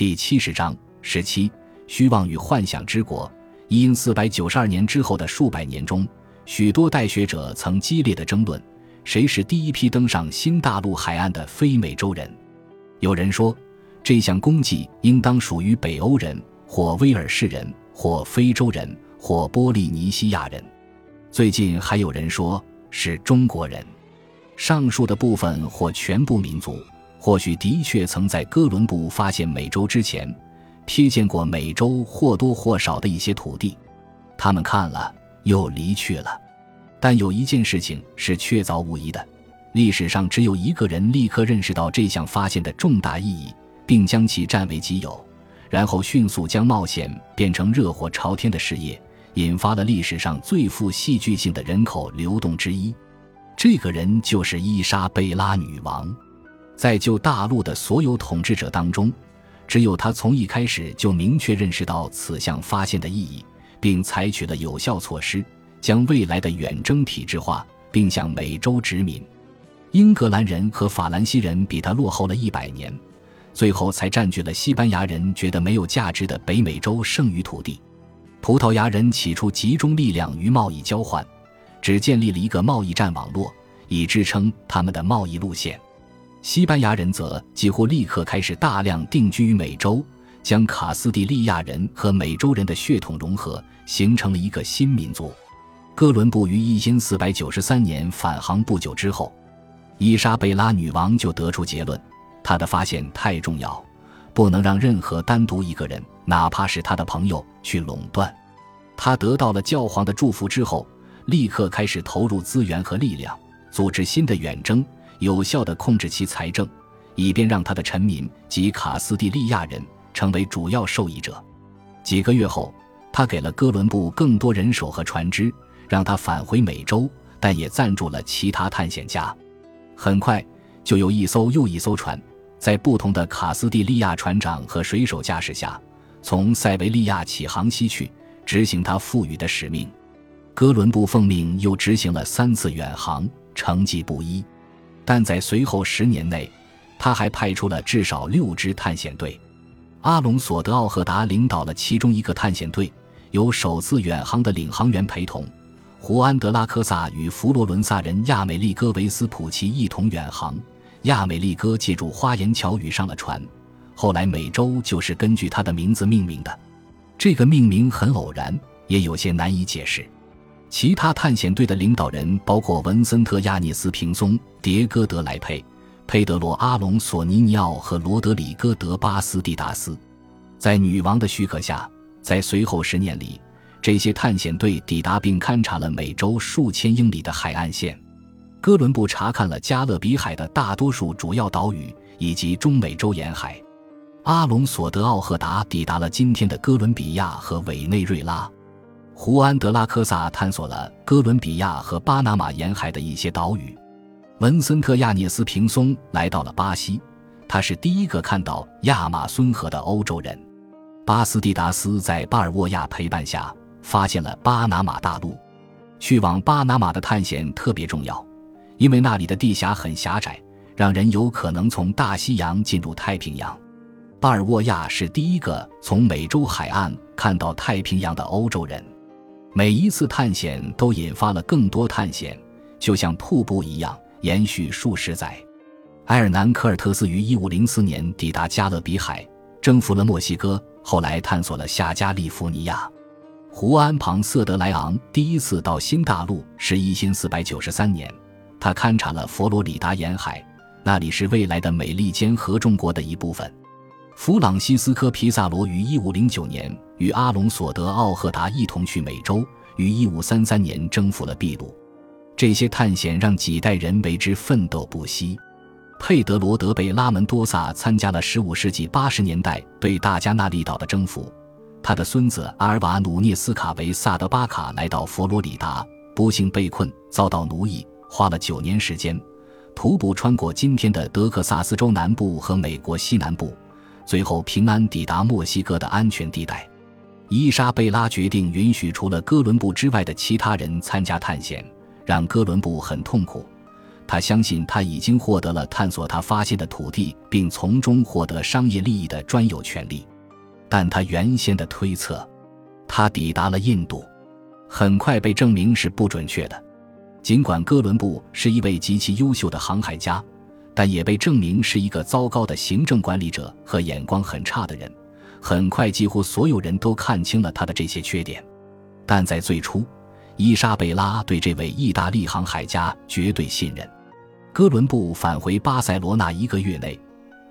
第七十章十七虚妄与幻想之国。因四百九十二年之后的数百年中，许多代学者曾激烈的争论，谁是第一批登上新大陆海岸的非美洲人。有人说，这项功绩应当属于北欧人，或威尔士人，或非洲人，或波利尼西亚人。最近还有人说是中国人。上述的部分或全部民族。或许的确曾在哥伦布发现美洲之前，瞥见过美洲或多或少的一些土地，他们看了又离去了。但有一件事情是确凿无疑的：历史上只有一个人立刻认识到这项发现的重大意义，并将其占为己有，然后迅速将冒险变成热火朝天的事业，引发了历史上最富戏剧性的人口流动之一。这个人就是伊莎贝拉女王。在旧大陆的所有统治者当中，只有他从一开始就明确认识到此项发现的意义，并采取了有效措施，将未来的远征体制化，并向美洲殖民。英格兰人和法兰西人比他落后了一百年，最后才占据了西班牙人觉得没有价值的北美洲剩余土地。葡萄牙人起初集中力量于贸易交换，只建立了一个贸易站网络，以支撑他们的贸易路线。西班牙人则几乎立刻开始大量定居于美洲，将卡斯蒂利亚人和美洲人的血统融合，形成了一个新民族。哥伦布于一千四百九十三年返航不久之后，伊莎贝拉女王就得出结论：她的发现太重要，不能让任何单独一个人，哪怕是她的朋友去垄断。她得到了教皇的祝福之后，立刻开始投入资源和力量，组织新的远征。有效地控制其财政，以便让他的臣民及卡斯蒂利亚人成为主要受益者。几个月后，他给了哥伦布更多人手和船只，让他返回美洲，但也赞助了其他探险家。很快，就有一艘又一艘船，在不同的卡斯蒂利亚船长和水手驾驶下，从塞维利亚起航西去，执行他赋予的使命。哥伦布奉命又执行了三次远航，成绩不一。但在随后十年内，他还派出了至少六支探险队。阿隆索·德奥赫达领导了其中一个探险队，由首次远航的领航员陪同。胡安·德拉科萨与佛罗伦萨人亚美利哥·维斯普奇一同远航。亚美利哥借助花言巧语上了船。后来，美洲就是根据他的名字命名的。这个命名很偶然，也有些难以解释。其他探险队的领导人包括文森特·亚涅斯·平松、迭戈·德莱佩、佩德罗·阿隆索尼尼奥和罗德里戈·德巴斯蒂达斯。在女王的许可下，在随后十年里，这些探险队抵达并勘察了美洲数千英里的海岸线。哥伦布查看了加勒比海的大多数主要岛屿以及中美洲沿海。阿隆索·德奥赫达抵达了今天的哥伦比亚和委内瑞拉。胡安·德拉科萨探索了哥伦比亚和巴拿马沿海的一些岛屿，文森特·亚涅斯·平松来到了巴西，他是第一个看到亚马孙河的欧洲人。巴斯蒂达斯在巴尔沃亚陪伴下发现了巴拿马大陆。去往巴拿马的探险特别重要，因为那里的地峡很狭窄，让人有可能从大西洋进入太平洋。巴尔沃亚是第一个从美洲海岸看到太平洋的欧洲人。每一次探险都引发了更多探险，就像瀑布一样延续数十载。埃尔南·科尔特斯于1504年抵达加勒比海，征服了墨西哥，后来探索了下加利福尼亚。胡安·庞瑟德莱昂第一次到新大陆是一千四百九十三年，他勘察了佛罗里达沿海，那里是未来的美利坚合众国的一部分。弗朗西斯科·皮萨罗于1509年与阿隆索·德奥赫达一同去美洲，于1533年征服了秘鲁。这些探险让几代人为之奋斗不息。佩德罗·德贝拉门多萨参加了15世纪80年代对大加那利岛的征服。他的孙子阿尔瓦努涅斯卡维萨德巴卡来到佛罗里达，不幸被困，遭到奴役，花了九年时间，徒步穿过今天的德克萨斯州南部和美国西南部。最后平安抵达墨西哥的安全地带，伊莎贝拉决定允许除了哥伦布之外的其他人参加探险，让哥伦布很痛苦。他相信他已经获得了探索他发现的土地并从中获得商业利益的专有权利，但他原先的推测，他抵达了印度，很快被证明是不准确的。尽管哥伦布是一位极其优秀的航海家，但也被证明是一个糟糕的行政管理者和眼光很差的人。很快，几乎所有人都看清了他的这些缺点，但在最初，伊莎贝拉对这位意大利航海家绝对信任。哥伦布返回巴塞罗那一个月内，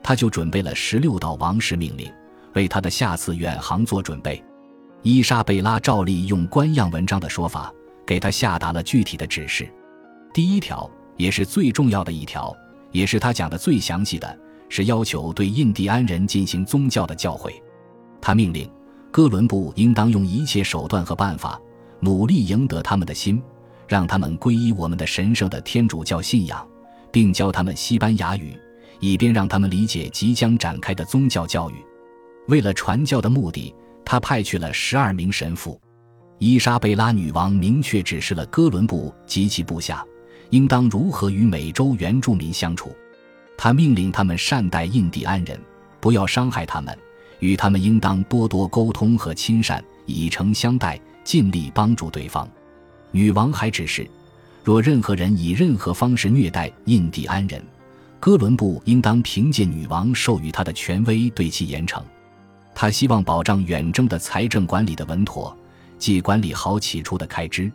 他就准备了十六道王室命令，为他的下次远航做准备。伊莎贝拉照例用官样文章的说法，给他下达了具体的指示。第一条，也是最重要的一条，也是他讲的最详细的，是要求对印第安人进行宗教的教诲。他命令哥伦布应当用一切手段和办法，努力赢得他们的心，让他们皈依我们的神圣的天主教信仰。并教他们西班牙语，以便让他们理解即将展开的宗教教育。为了传教的目的，他派去了十二名神父。伊莎贝拉女王明确指示了哥伦布及其部下，应当如何与美洲原住民相处。他命令他们善待印第安人，不要伤害他们，与他们应当多多沟通和亲善，以诚相待，尽力帮助对方。女王还指示。若任何人以任何方式虐待印第安人，哥伦布应当凭借女王授予他的权威对其严惩。他希望保障远征的财政管理的稳妥，既管理好起初的开支，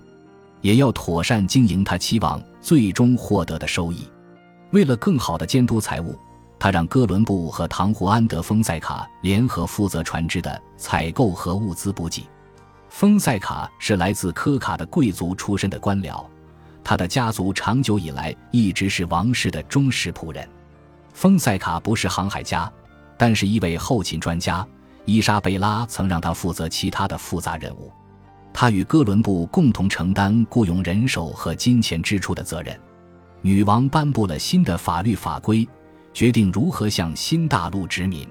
也要妥善经营他期望最终获得的收益。为了更好地监督财务，他让哥伦布和唐胡安德丰塞卡联合负责船只的采购和物资补给。丰塞卡是来自科卡的贵族出身的官僚。他的家族长久以来一直是王室的忠实仆人。丰塞卡不是航海家，但是一位后勤专家。伊莎贝拉曾让他负责其他的复杂任务。他与哥伦布共同承担雇佣人手和金钱支出的责任。女王颁布了新的法律法规，决定如何向新大陆殖民。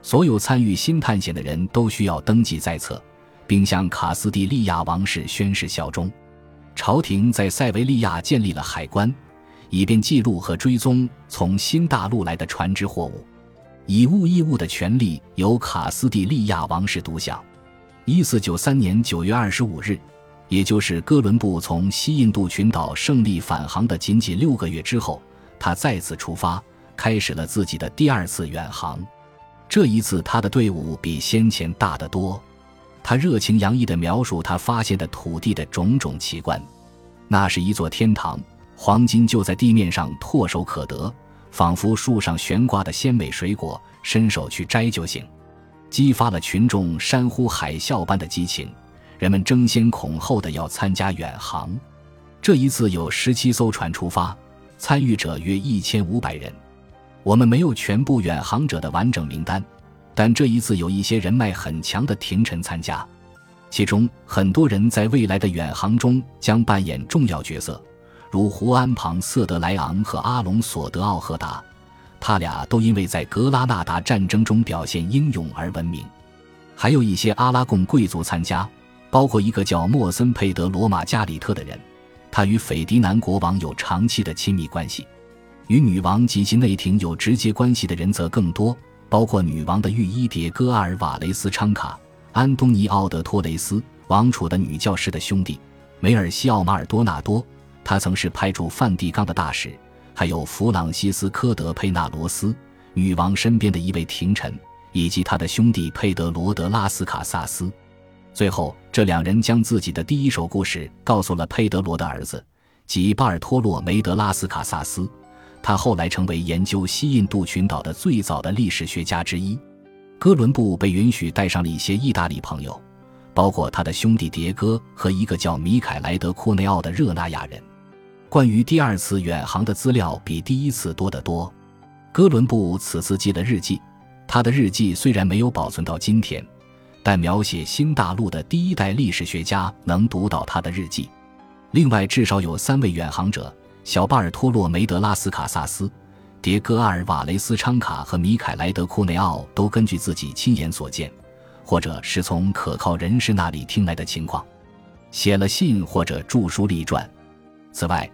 所有参与新探险的人都需要登记在册，并向卡斯蒂利亚王室宣誓效忠。朝廷在塞维利亚建立了海关，以便记录和追踪从新大陆来的船只货物。以物易物的权利由卡斯蒂利亚王室独享。一四九三年九月二十五日，也就是哥伦布从西印度群岛胜利返航的仅仅六个月之后，他再次出发，开始了自己的第二次远航。这一次，他的队伍比先前大得多。他热情洋溢地描述他发现的土地的种种奇观，那是一座天堂，黄金就在地面上唾手可得，仿佛树上悬挂的鲜美水果，伸手去摘就行，激发了群众山呼海啸般的激情，人们争先恐后的要参加远航。这一次有十七艘船出发，参与者约一千五百人。我们没有全部远航者的完整名单。但这一次有一些人脉很强的廷臣参加，其中很多人在未来的远航中将扮演重要角色，如胡安·庞瑟德莱昂和阿隆索·德奥赫达，他俩都因为在格拉纳达战争中表现英勇而闻名。还有一些阿拉贡贵族参加，包括一个叫莫森·佩德罗·马加里特的人，他与斐迪南国王有长期的亲密关系，与女王及其内廷有直接关系的人则更多。包括女王的御医迭戈阿尔瓦雷斯昌卡、安东尼奥德托雷斯、王储的女教师的兄弟梅尔西奥马尔多纳多，他曾是派驻梵蒂冈的大使，还有弗朗西斯科德佩纳罗斯，女王身边的一位廷臣，以及他的兄弟佩德罗德拉斯卡萨斯。最后，这两人将自己的第一手故事告诉了佩德罗的儿子，即巴尔托洛梅德拉斯卡萨斯。他后来成为研究西印度群岛的最早的历史学家之一。哥伦布被允许带上了一些意大利朋友，包括他的兄弟迭戈和一个叫米凯莱德库内奥的热那亚人。关于第二次远航的资料比第一次多得多。哥伦布此次记了日记，他的日记虽然没有保存到今天，但描写新大陆的第一代历史学家能读到他的日记。另外，至少有三位远航者。小巴尔托洛梅德拉斯卡萨斯、迭戈阿尔瓦雷斯昌卡和米凯莱德库内奥都根据自己亲眼所见，或者是从可靠人士那里听来的情况，写了信或者著书立传。此外，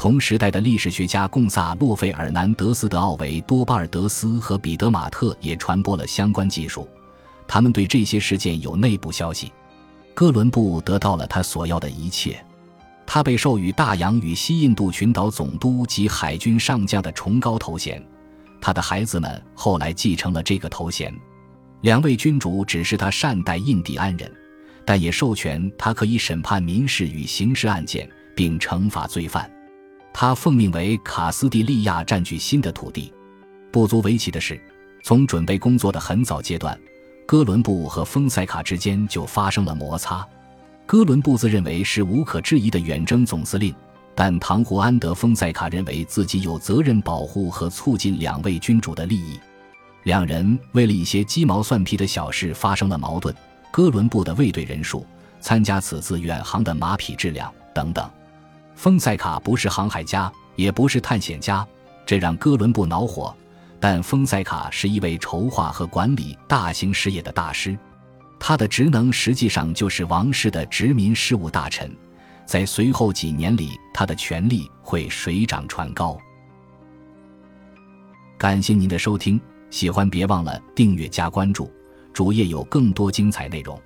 同时代的历史学家贡萨洛·费尔南德斯·德奥维多巴尔德斯和彼得·马特也传播了相关技术。他们对这些事件有内部消息。哥伦布得到了他所要的一切，他被授予大洋与西印度群岛总督及海军上将的崇高头衔。他的孩子们后来继承了这个头衔。两位君主指示他善待印第安人，但也授权他可以审判民事与刑事案件，并惩罚罪犯。他奉命为卡斯蒂利亚占据新的土地。不足为奇的是，从准备工作的很早阶段，哥伦布和丰塞卡之间就发生了摩擦。哥伦布自认为是无可置疑的远征总司令，但唐胡安德·丰塞卡认为自己有责任保护和促进两位君主的利益。两人为了一些鸡毛蒜皮的小事发生了矛盾：哥伦布的卫队人数、参加此次远航的马匹质量等等。丰塞卡不是航海家，也不是探险家，这让哥伦布恼火。但丰塞卡是一位筹划和管理大型事业的大师，他的职能实际上就是王室的殖民事务大臣。在随后几年里，他的权力会水涨船高。感谢您的收听，喜欢别忘了订阅加关注，主页有更多精彩内容。